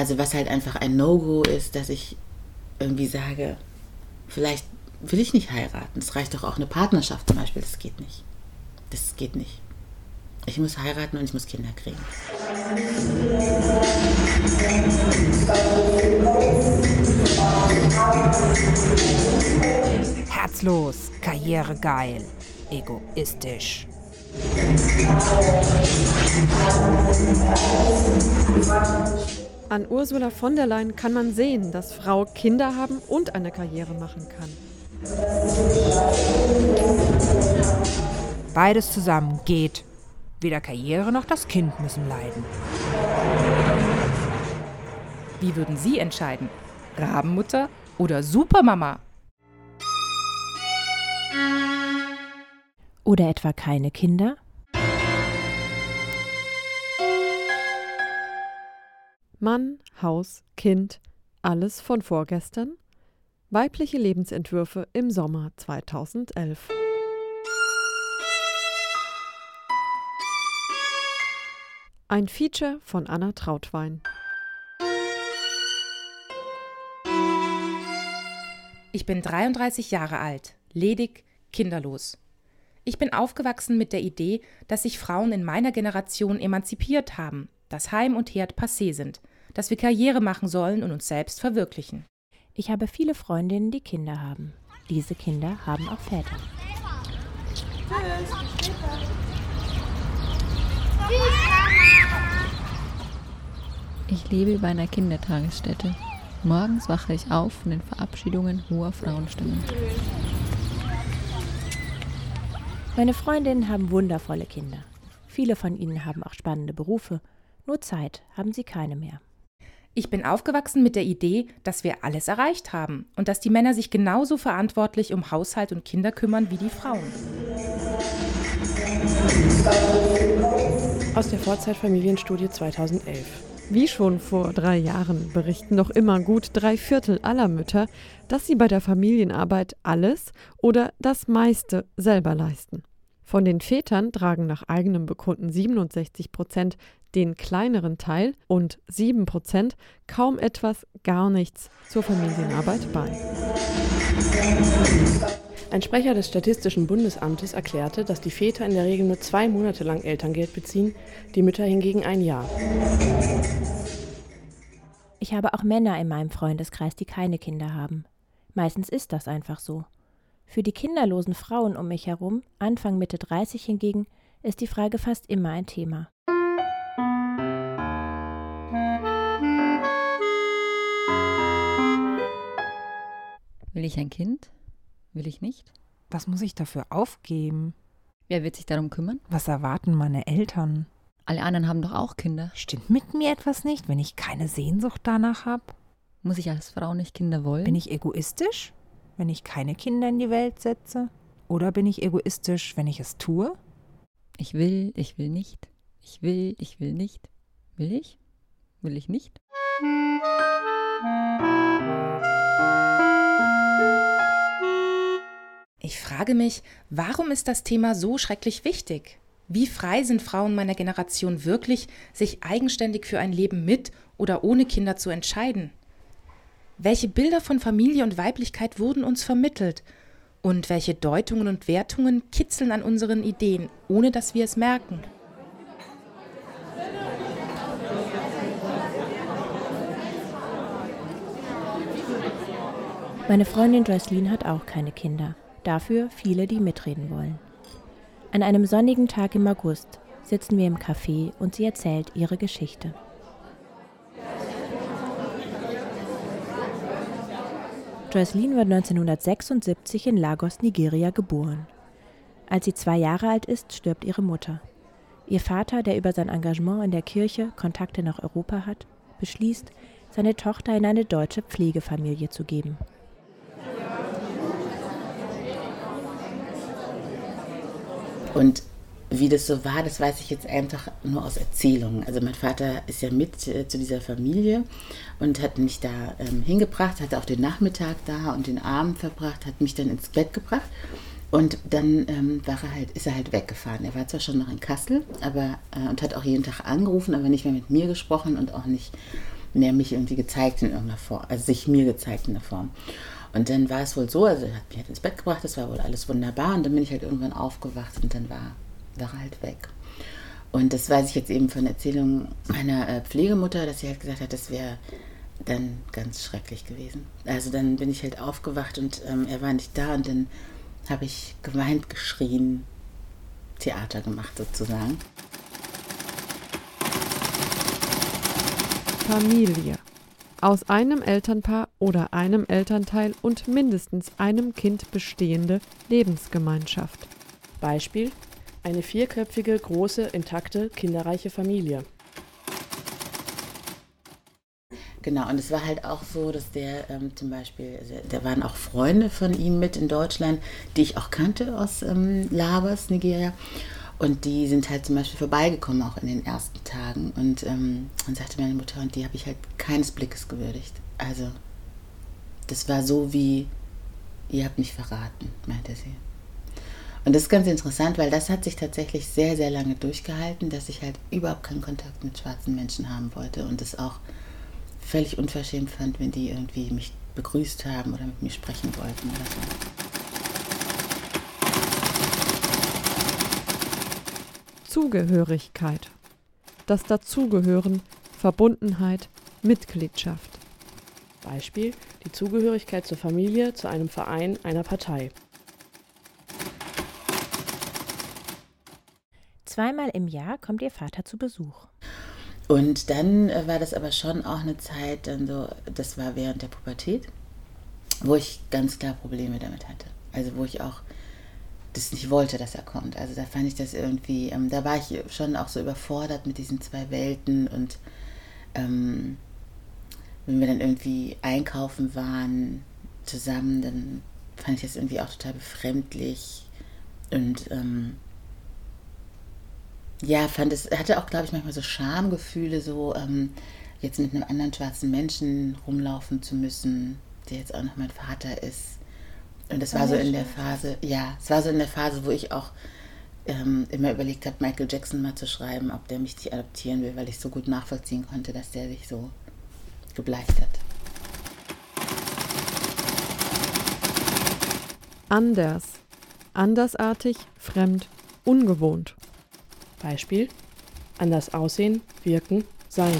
Also was halt einfach ein No-Go ist, dass ich irgendwie sage, vielleicht will ich nicht heiraten. Es reicht doch auch eine Partnerschaft zum Beispiel. Das geht nicht. Das geht nicht. Ich muss heiraten und ich muss Kinder kriegen. Herzlos, karrieregeil, egoistisch. An Ursula von der Leyen kann man sehen, dass Frau Kinder haben und eine Karriere machen kann. Beides zusammen geht. Weder Karriere noch das Kind müssen leiden. Wie würden Sie entscheiden? Rabenmutter oder Supermama? Oder etwa keine Kinder? Mann, Haus, Kind, alles von vorgestern? Weibliche Lebensentwürfe im Sommer 2011. Ein Feature von Anna Trautwein. Ich bin 33 Jahre alt, ledig, kinderlos. Ich bin aufgewachsen mit der Idee, dass sich Frauen in meiner Generation emanzipiert haben, dass Heim und Herd passé sind, dass wir Karriere machen sollen und uns selbst verwirklichen. Ich habe viele Freundinnen, die Kinder haben. Diese Kinder haben auch Väter. Ich lebe bei einer Kindertagesstätte. Morgens wache ich auf von den Verabschiedungen hoher Frauenstimmen. Meine Freundinnen haben wundervolle Kinder. Viele von ihnen haben auch spannende Berufe. Nur Zeit haben sie keine mehr. Ich bin aufgewachsen mit der Idee, dass wir alles erreicht haben und dass die Männer sich genauso verantwortlich um Haushalt und Kinder kümmern wie die Frauen. Aus der Vorzeitfamilienstudie 2011. Wie schon vor drei Jahren berichten noch immer gut drei Viertel aller Mütter, dass sie bei der Familienarbeit alles oder das meiste selber leisten. Von den Vätern tragen nach eigenem Bekunden 67 Prozent den kleineren Teil und 7 Prozent kaum etwas, gar nichts zur Familienarbeit bei. Ein Sprecher des Statistischen Bundesamtes erklärte, dass die Väter in der Regel nur zwei Monate lang Elterngeld beziehen, die Mütter hingegen ein Jahr. Ich habe auch Männer in meinem Freundeskreis, die keine Kinder haben. Meistens ist das einfach so. Für die kinderlosen Frauen um mich herum, Anfang Mitte 30 hingegen, ist die Frage fast immer ein Thema. Will ich ein Kind? Will ich nicht? Was muss ich dafür aufgeben? Wer wird sich darum kümmern? Was erwarten meine Eltern? Alle anderen haben doch auch Kinder. Stimmt mit mir etwas nicht, wenn ich keine Sehnsucht danach habe? Muss ich als Frau nicht Kinder wollen? Bin ich egoistisch, wenn ich keine Kinder in die Welt setze? Oder bin ich egoistisch, wenn ich es tue? Ich will, ich will nicht. Ich will, ich will nicht. Will ich? Will ich nicht? Ich frage mich, warum ist das Thema so schrecklich wichtig? Wie frei sind Frauen meiner Generation wirklich, sich eigenständig für ein Leben mit oder ohne Kinder zu entscheiden? Welche Bilder von Familie und Weiblichkeit wurden uns vermittelt? Und welche Deutungen und Wertungen kitzeln an unseren Ideen, ohne dass wir es merken? Meine Freundin Joycelyn hat auch keine Kinder. Dafür viele, die mitreden wollen. An einem sonnigen Tag im August sitzen wir im Café und sie erzählt ihre Geschichte. Joycelyn wird 1976 in Lagos, Nigeria geboren. Als sie zwei Jahre alt ist, stirbt ihre Mutter. Ihr Vater, der über sein Engagement in der Kirche Kontakte nach Europa hat, beschließt, seine Tochter in eine deutsche Pflegefamilie zu geben. Und wie das so war, das weiß ich jetzt einfach nur aus Erzählungen. Also mein Vater ist ja mit äh, zu dieser Familie und hat mich da ähm, hingebracht, hatte auch den Nachmittag da und den Abend verbracht, hat mich dann ins Bett gebracht. Und dann ähm, war er halt, ist er halt weggefahren. Er war zwar schon noch in Kassel, aber äh, und hat auch jeden Tag angerufen, aber nicht mehr mit mir gesprochen und auch nicht mehr mich irgendwie gezeigt in irgendeiner Form, also sich mir gezeigt in der Form. Und dann war es wohl so, also er hat mich halt ins Bett gebracht, das war wohl alles wunderbar und dann bin ich halt irgendwann aufgewacht und dann war, war er halt weg. Und das weiß ich jetzt eben von Erzählungen meiner äh, Pflegemutter, dass sie halt gesagt hat, das wäre dann ganz schrecklich gewesen. Also dann bin ich halt aufgewacht und ähm, er war nicht da und dann habe ich geweint, geschrien, Theater gemacht sozusagen. Familie. Aus einem Elternpaar oder einem Elternteil und mindestens einem Kind bestehende Lebensgemeinschaft. Beispiel: eine vierköpfige, große, intakte, kinderreiche Familie. Genau, und es war halt auch so, dass der ähm, zum Beispiel, also da waren auch Freunde von ihm mit in Deutschland, die ich auch kannte aus ähm, Lagos, Nigeria. Und die sind halt zum Beispiel vorbeigekommen, auch in den ersten Tagen. Und ähm, dann sagte meine Mutter, und die habe ich halt keines Blickes gewürdigt. Also, das war so wie, ihr habt mich verraten, meinte sie. Und das ist ganz interessant, weil das hat sich tatsächlich sehr, sehr lange durchgehalten, dass ich halt überhaupt keinen Kontakt mit schwarzen Menschen haben wollte und es auch völlig unverschämt fand, wenn die irgendwie mich begrüßt haben oder mit mir sprechen wollten oder so. Zugehörigkeit. Das Dazugehören, Verbundenheit, Mitgliedschaft. Beispiel die Zugehörigkeit zur Familie, zu einem Verein, einer Partei. Zweimal im Jahr kommt ihr Vater zu Besuch. Und dann äh, war das aber schon auch eine Zeit, dann so, das war während der Pubertät, wo ich ganz klar Probleme damit hatte. Also wo ich auch das nicht wollte, dass er kommt. Also da fand ich das irgendwie, ähm, da war ich schon auch so überfordert mit diesen zwei Welten und ähm, wenn wir dann irgendwie einkaufen waren zusammen, dann fand ich das irgendwie auch total befremdlich und ähm, ja, fand es, hatte auch, glaube ich, manchmal so Schamgefühle, so ähm, jetzt mit einem anderen schwarzen Menschen rumlaufen zu müssen, der jetzt auch noch mein Vater ist und das war so in der Phase, ja, es war so in der Phase, wo ich auch ähm, immer überlegt habe, Michael Jackson mal zu schreiben, ob der mich nicht adoptieren will, weil ich so gut nachvollziehen konnte, dass der sich so gebleicht hat. Anders. Andersartig, fremd, ungewohnt. Beispiel: anders aussehen, wirken, sein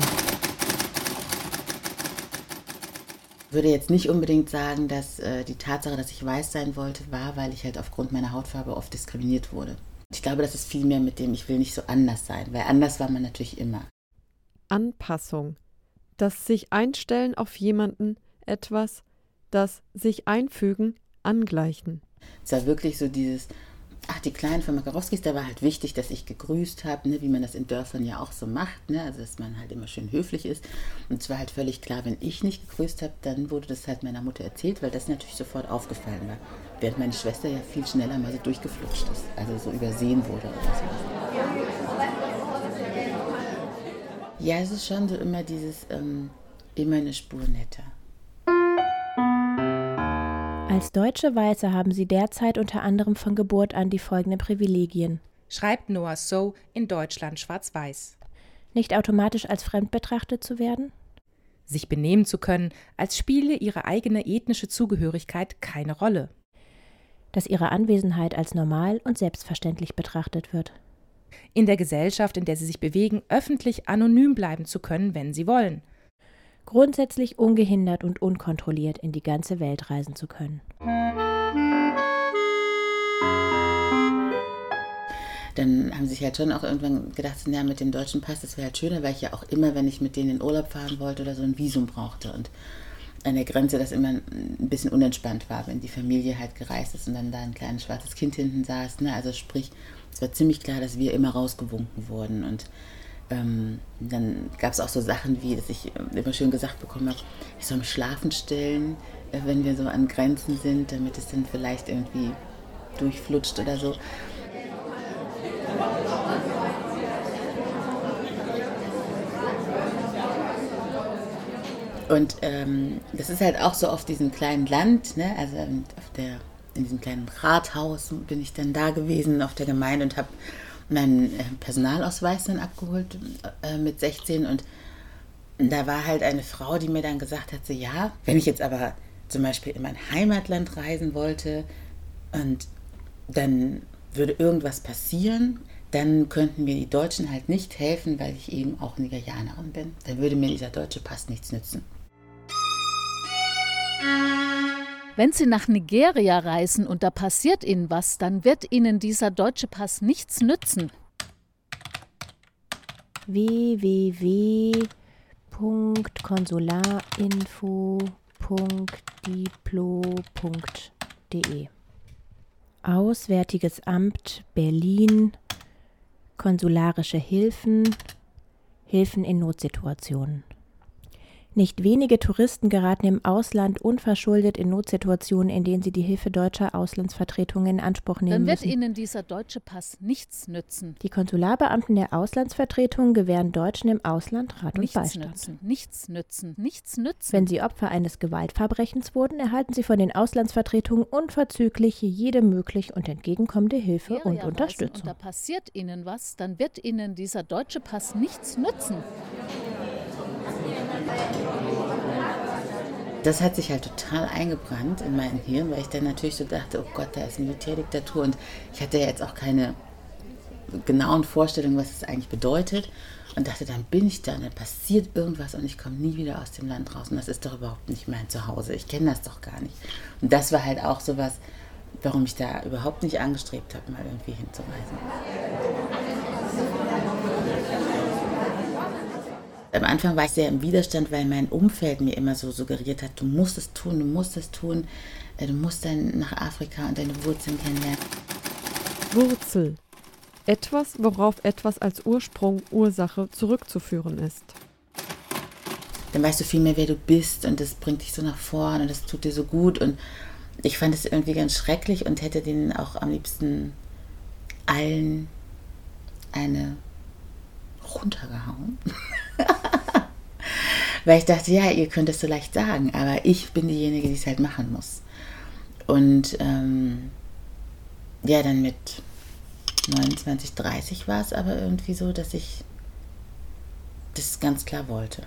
würde jetzt nicht unbedingt sagen, dass äh, die Tatsache, dass ich weiß sein wollte, war, weil ich halt aufgrund meiner Hautfarbe oft diskriminiert wurde. Ich glaube, das ist viel mehr mit dem, ich will nicht so anders sein, weil anders war man natürlich immer. Anpassung. Das sich einstellen auf jemanden, etwas, das sich einfügen, angleichen. Es war wirklich so dieses, ach, die Kleinen von Makarowskis, da war halt wichtig, dass ich gegrüßt habe, ne, wie man das in Dörfern ja auch so macht, ne, also dass man halt immer schön höflich ist. Und es war halt völlig klar, wenn ich nicht gegrüßt habe, dann wurde das halt meiner Mutter erzählt, weil das natürlich sofort aufgefallen war. Während meine Schwester ja viel schneller mal so durchgeflutscht ist, also so übersehen wurde oder so. Ja, es ist schon so immer dieses, ähm, immer eine Spur netter. Als deutsche Weiße haben sie derzeit unter anderem von Geburt an die folgenden Privilegien. Schreibt Noah So in Deutschland schwarz-weiß. Nicht automatisch als fremd betrachtet zu werden? Sich benehmen zu können, als spiele ihre eigene ethnische Zugehörigkeit keine Rolle. Dass ihre Anwesenheit als normal und selbstverständlich betrachtet wird. In der Gesellschaft, in der sie sich bewegen, öffentlich anonym bleiben zu können, wenn sie wollen grundsätzlich ungehindert und unkontrolliert in die ganze Welt reisen zu können. Dann haben sie sich halt schon auch irgendwann gedacht, ja, mit dem deutschen Pass, das wäre halt schöner, weil ich ja auch immer, wenn ich mit denen in Urlaub fahren wollte oder so, ein Visum brauchte. Und an der Grenze das immer ein bisschen unentspannt war, wenn die Familie halt gereist ist und dann da ein kleines schwarzes Kind hinten saß. Ne? Also sprich, es war ziemlich klar, dass wir immer rausgewunken wurden. Und ähm, dann gab es auch so Sachen wie, dass ich äh, immer schön gesagt bekommen habe, ich soll mich schlafen stellen, äh, wenn wir so an Grenzen sind, damit es dann vielleicht irgendwie durchflutscht oder so. Und ähm, das ist halt auch so auf diesem kleinen Land, ne? also auf der, in diesem kleinen Rathaus bin ich dann da gewesen auf der Gemeinde und habe meinen äh, Personalausweis dann abgeholt äh, mit 16 und da war halt eine Frau, die mir dann gesagt hat, so ja, wenn ich jetzt aber zum Beispiel in mein Heimatland reisen wollte und dann würde irgendwas passieren, dann könnten mir die Deutschen halt nicht helfen, weil ich eben auch Nigerianerin bin. Dann würde mir dieser deutsche Pass nichts nützen. Wenn Sie nach Nigeria reisen und da passiert Ihnen was, dann wird Ihnen dieser deutsche Pass nichts nützen. www.konsularinfo.diplo.de Auswärtiges Amt Berlin. Konsularische Hilfen. Hilfen in Notsituationen nicht wenige Touristen geraten im Ausland unverschuldet in Notsituationen, in denen sie die Hilfe deutscher Auslandsvertretungen in Anspruch nehmen Dann wird müssen. Ihnen dieser deutsche Pass nichts nützen. Die Konsularbeamten der Auslandsvertretungen gewähren Deutschen im Ausland Rat und Nichts Beistand. nützen, nichts nützen, nichts nützen. Wenn sie Opfer eines Gewaltverbrechens wurden, erhalten sie von den Auslandsvertretungen unverzüglich jede möglich und entgegenkommende Hilfe Nigeria und reisen Unterstützung. Und da passiert Ihnen was, dann wird Ihnen dieser deutsche Pass nichts nützen. Das hat sich halt total eingebrannt in mein Hirn, weil ich dann natürlich so dachte, oh Gott, da ist Militärdiktatur und ich hatte ja jetzt auch keine genauen Vorstellungen, was es eigentlich bedeutet und dachte, dann bin ich da und dann passiert irgendwas und ich komme nie wieder aus dem Land raus und das ist doch überhaupt nicht mein Zuhause. Ich kenne das doch gar nicht. Und das war halt auch sowas, warum ich da überhaupt nicht angestrebt habe, mal irgendwie hinzureisen. Am Anfang war ich sehr im Widerstand, weil mein Umfeld mir immer so suggeriert hat, du musst es tun, du musst es tun, äh, du musst dann nach Afrika und deine Wurzeln kennenlernen. Wurzel. Etwas, worauf etwas als Ursprung, Ursache zurückzuführen ist. Dann weißt du viel mehr, wer du bist und das bringt dich so nach vorn und das tut dir so gut und ich fand es irgendwie ganz schrecklich und hätte denen auch am liebsten allen eine runtergehauen. Weil ich dachte, ja, ihr könnt es so leicht sagen, aber ich bin diejenige, die es halt machen muss. Und ähm, ja, dann mit 29, 30 war es aber irgendwie so, dass ich das ganz klar wollte.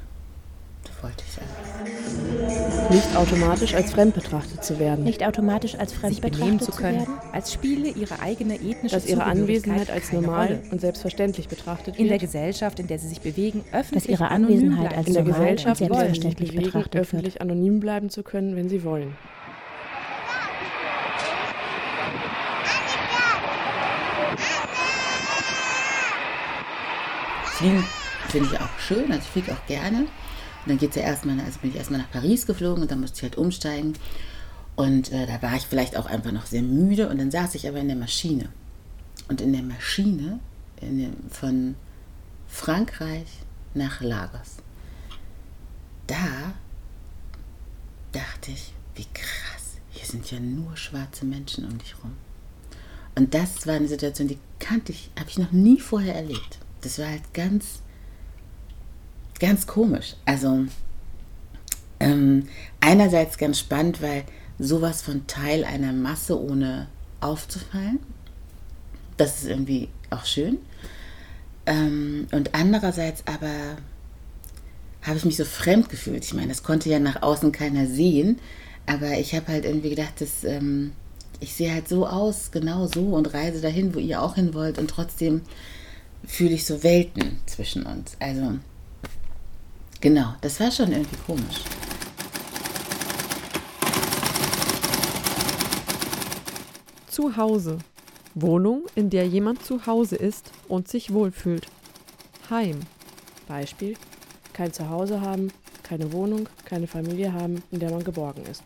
Wollte ich einfach. Nicht automatisch als fremd betrachtet zu werden. Nicht automatisch als fremd sich betrachtet zu können, werden. als spiele ihre eigene ethnische dass ihre Anwesenheit als normal Rolle. und selbstverständlich betrachtet in der wird. Gesellschaft, in der sie sich bewegen, Dass öffentlich ihre anonym Anwesenheit bleiben. als in der normal und Gesellschaft wollen sie selbstverständlich bewegen, betrachtet wird. öffentlich anonym bleiben zu können, wenn sie wollen. Fliegen finde ich auch schön, also ich fliege auch gerne. Und dann geht's ja erstmal, also bin ich erstmal nach Paris geflogen und dann musste ich halt umsteigen. Und äh, da war ich vielleicht auch einfach noch sehr müde und dann saß ich aber in der Maschine. Und in der Maschine in dem, von Frankreich nach Lagos, da dachte ich, wie krass, hier sind ja nur schwarze Menschen um dich rum. Und das war eine Situation, die kannte ich, habe ich noch nie vorher erlebt. Das war halt ganz, ganz komisch. Also ähm, einerseits ganz spannend, weil sowas von Teil einer Masse ohne aufzufallen, das ist irgendwie auch schön. Ähm, und andererseits aber habe ich mich so fremd gefühlt. Ich meine, das konnte ja nach außen keiner sehen, aber ich habe halt irgendwie gedacht, dass ähm, ich sehe halt so aus, genau so und reise dahin, wo ihr auch hin wollt und trotzdem fühle ich so Welten zwischen uns. Also genau, das war schon irgendwie komisch. Zu Hause. Wohnung, in der jemand zu Hause ist und sich wohlfühlt. Heim. Beispiel: kein Zuhause haben, keine Wohnung, keine Familie haben, in der man geborgen ist.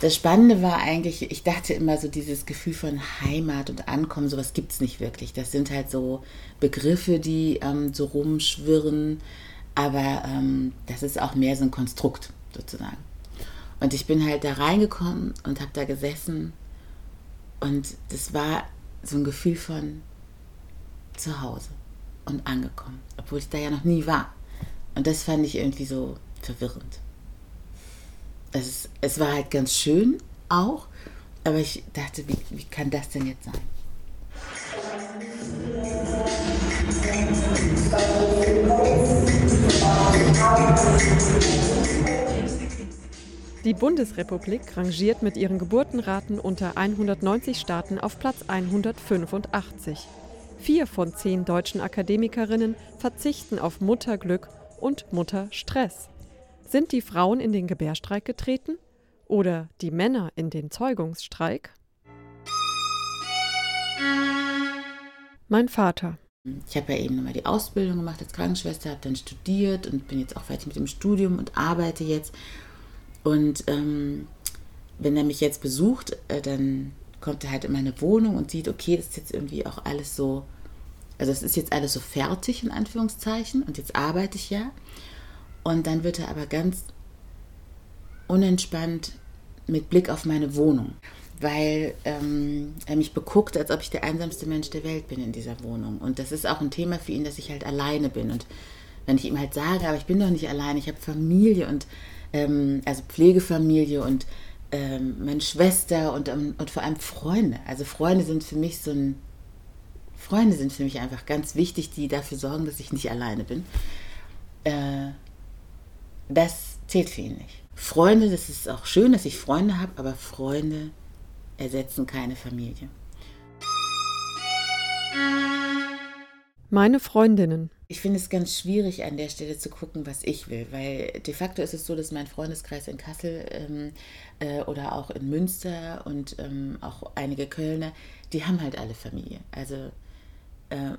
Das Spannende war eigentlich, ich dachte immer so dieses Gefühl von Heimat und Ankommen, sowas gibt es nicht wirklich. Das sind halt so Begriffe, die ähm, so rumschwirren, aber ähm, das ist auch mehr so ein Konstrukt sozusagen. Und ich bin halt da reingekommen und habe da gesessen und das war so ein Gefühl von zu Hause und angekommen, obwohl ich da ja noch nie war. Und das fand ich irgendwie so verwirrend es, es war halt ganz schön auch, aber ich dachte, wie, wie kann das denn jetzt sein? Die Bundesrepublik rangiert mit ihren Geburtenraten unter 190 Staaten auf Platz 185. Vier von zehn deutschen Akademikerinnen verzichten auf Mutterglück und Mutterstress. Sind die Frauen in den Gebärstreik getreten? Oder die Männer in den Zeugungsstreik? Mein Vater. Ich habe ja eben nochmal die Ausbildung gemacht als Krankenschwester, habe dann studiert und bin jetzt auch fertig mit dem Studium und arbeite jetzt. Und ähm, wenn er mich jetzt besucht, äh, dann kommt er halt in meine Wohnung und sieht, okay, das ist jetzt irgendwie auch alles so, also es ist jetzt alles so fertig in Anführungszeichen und jetzt arbeite ich ja. Und dann wird er aber ganz unentspannt mit Blick auf meine Wohnung weil ähm, er mich beguckt, als ob ich der einsamste Mensch der Welt bin in dieser Wohnung. Und das ist auch ein Thema für ihn, dass ich halt alleine bin. Und wenn ich ihm halt sage, aber ich bin doch nicht alleine, ich habe Familie und ähm, also Pflegefamilie und ähm, meine Schwester und, ähm, und vor allem Freunde. Also Freunde sind für mich so ein Freunde sind für mich einfach ganz wichtig, die dafür sorgen, dass ich nicht alleine bin. Äh, das zählt für ihn nicht. Freunde, das ist auch schön, dass ich Freunde habe, aber Freunde ersetzen keine Familie. Meine Freundinnen. Ich finde es ganz schwierig, an der Stelle zu gucken, was ich will, weil de facto ist es so, dass mein Freundeskreis in Kassel ähm, äh, oder auch in Münster und ähm, auch einige Kölner, die haben halt alle Familie. Also äh,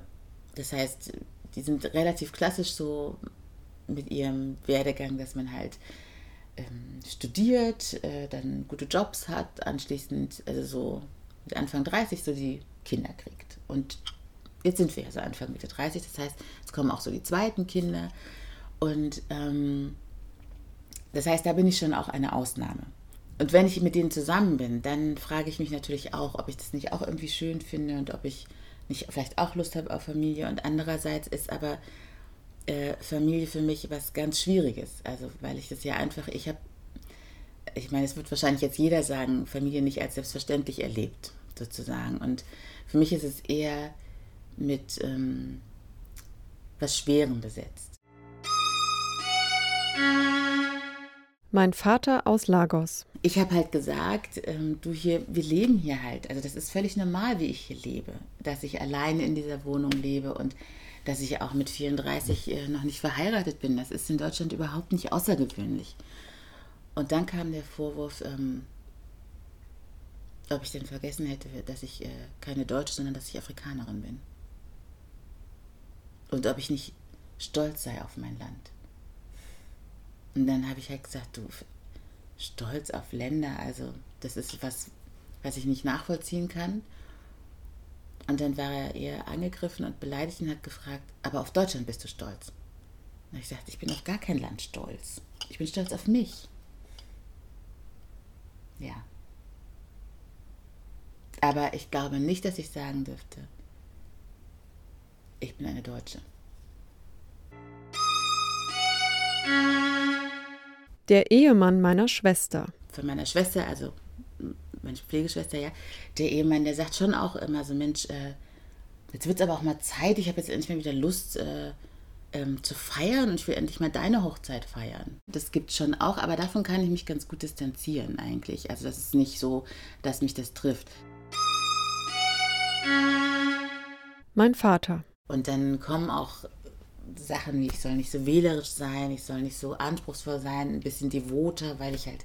das heißt, die sind relativ klassisch so mit ihrem Werdegang, dass man halt ähm, studiert, äh, dann gute Jobs hat, anschließend, also so mit Anfang 30 so die Kinder kriegt. Und jetzt sind wir ja so Anfang Mitte 30, das heißt, es kommen auch so die zweiten Kinder. Und ähm, das heißt, da bin ich schon auch eine Ausnahme. Und wenn ich mit denen zusammen bin, dann frage ich mich natürlich auch, ob ich das nicht auch irgendwie schön finde und ob ich nicht vielleicht auch Lust habe auf Familie. Und andererseits ist aber äh, Familie für mich was ganz Schwieriges. Also, weil ich das ja einfach, ich habe, ich meine, es wird wahrscheinlich jetzt jeder sagen, Familie nicht als selbstverständlich erlebt, sozusagen. Und für mich ist es eher mit ähm, was Schwerem besetzt. Mein Vater aus Lagos. Ich habe halt gesagt, ähm, du hier, wir leben hier halt. Also das ist völlig normal, wie ich hier lebe, dass ich alleine in dieser Wohnung lebe und dass ich auch mit 34 äh, noch nicht verheiratet bin. Das ist in Deutschland überhaupt nicht außergewöhnlich. Und dann kam der Vorwurf, ähm, ob ich denn vergessen hätte, dass ich äh, keine Deutsche, sondern dass ich Afrikanerin bin. Und ob ich nicht stolz sei auf mein Land. Und dann habe ich halt gesagt, du, stolz auf Länder, also das ist was, was ich nicht nachvollziehen kann. Und dann war er eher angegriffen und beleidigt und hat gefragt, aber auf Deutschland bist du stolz. Und ich sagte, ich bin auf gar kein Land stolz. Ich bin stolz auf mich. Ja. Aber ich glaube nicht, dass ich sagen dürfte, ich bin eine Deutsche. Der Ehemann meiner Schwester. Von meiner Schwester, also meine Pflegeschwester, ja, der Ehemann, der sagt schon auch immer so, Mensch, äh, jetzt wird es aber auch mal Zeit, ich habe jetzt endlich mal wieder Lust äh, ähm, zu feiern und ich will endlich mal deine Hochzeit feiern. Das gibt es schon auch, aber davon kann ich mich ganz gut distanzieren eigentlich. Also das ist nicht so, dass mich das trifft. Mein Vater. Und dann kommen auch Sachen wie, ich soll nicht so wählerisch sein, ich soll nicht so anspruchsvoll sein, ein bisschen devoter, weil ich halt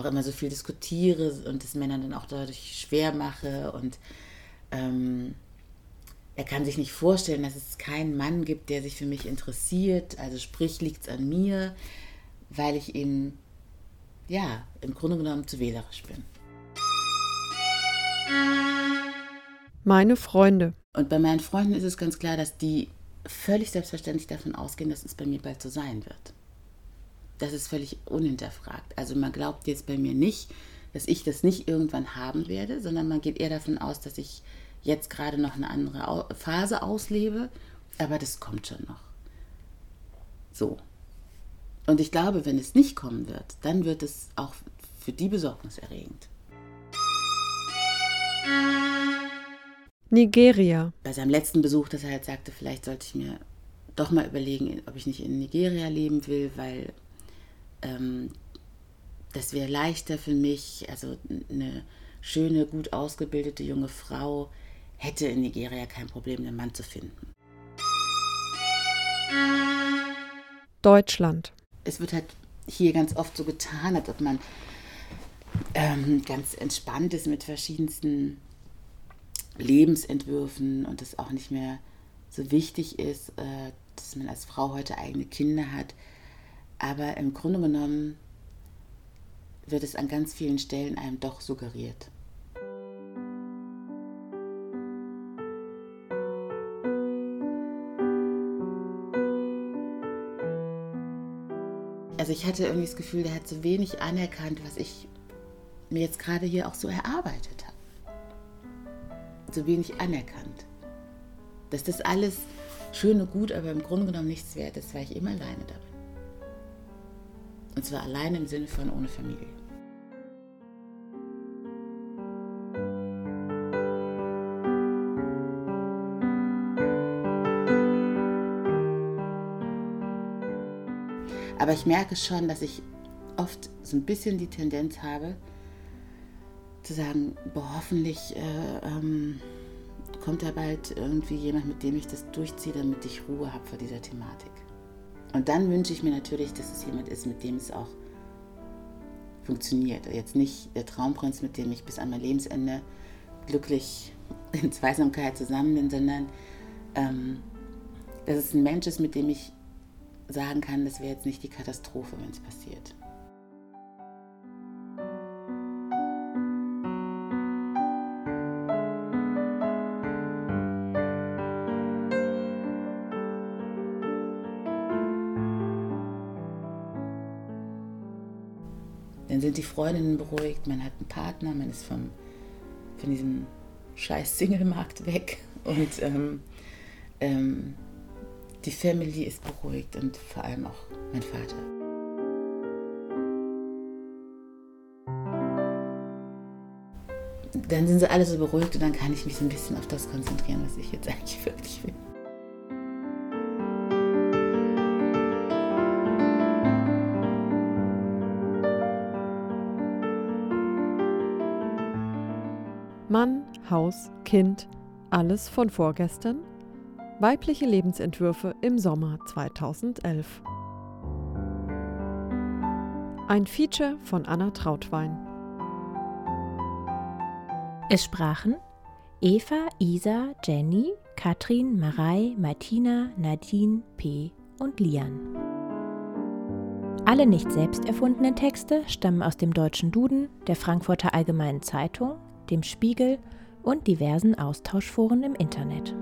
auch immer so viel diskutiere und es Männern dann auch dadurch schwer mache. Und ähm, er kann sich nicht vorstellen, dass es keinen Mann gibt, der sich für mich interessiert. Also sprich, liegt es an mir, weil ich ihm, ja, im Grunde genommen zu wählerisch bin. Meine Freunde. Und bei meinen Freunden ist es ganz klar, dass die völlig selbstverständlich davon ausgehen, dass es bei mir bald so sein wird das ist völlig unhinterfragt. Also man glaubt jetzt bei mir nicht, dass ich das nicht irgendwann haben werde, sondern man geht eher davon aus, dass ich jetzt gerade noch eine andere Phase auslebe, aber das kommt schon noch. So. Und ich glaube, wenn es nicht kommen wird, dann wird es auch für die besorgniserregend. Nigeria. Bei seinem letzten Besuch, dass er halt sagte, vielleicht sollte ich mir doch mal überlegen, ob ich nicht in Nigeria leben will, weil ähm, das wäre leichter für mich, also eine schöne, gut ausgebildete junge Frau hätte in Nigeria kein Problem, einen Mann zu finden. Deutschland. Es wird halt hier ganz oft so getan, als ob man ähm, ganz entspannt ist mit verschiedensten Lebensentwürfen und es auch nicht mehr so wichtig ist, äh, dass man als Frau heute eigene Kinder hat. Aber im Grunde genommen wird es an ganz vielen Stellen einem doch suggeriert. Also ich hatte irgendwie das Gefühl, der hat so wenig anerkannt, was ich mir jetzt gerade hier auch so erarbeitet habe. So wenig anerkannt. Dass das alles schön und gut, aber im Grunde genommen nichts wert ist, weil ich immer alleine da bin. Und zwar alleine im Sinne von ohne Familie. Aber ich merke schon, dass ich oft so ein bisschen die Tendenz habe, zu sagen, boah, hoffentlich äh, ähm, kommt da bald irgendwie jemand, mit dem ich das durchziehe, damit ich Ruhe habe vor dieser Thematik. Und dann wünsche ich mir natürlich, dass es jemand ist, mit dem es auch funktioniert. Jetzt nicht der Traumprinz, mit dem ich bis an mein Lebensende glücklich in Zweisamkeit zusammen bin, sondern ähm, dass es ein Mensch ist, mit dem ich sagen kann, das wäre jetzt nicht die Katastrophe, wenn es passiert. Dann sind die Freundinnen beruhigt, man hat einen Partner, man ist vom, von diesem scheiß Single-Markt weg und ähm, ähm, die Family ist beruhigt und vor allem auch mein Vater. Dann sind sie alle so beruhigt und dann kann ich mich so ein bisschen auf das konzentrieren, was ich jetzt eigentlich wirklich will. Mann, Haus, Kind, alles von vorgestern Weibliche Lebensentwürfe im Sommer 2011. Ein Feature von Anna Trautwein. Es sprachen Eva, Isa, Jenny, Katrin, Marei, Martina, Nadine, P. und Lian. Alle nicht selbst erfundenen Texte stammen aus dem Deutschen Duden, der Frankfurter Allgemeinen Zeitung, dem Spiegel und diversen Austauschforen im Internet.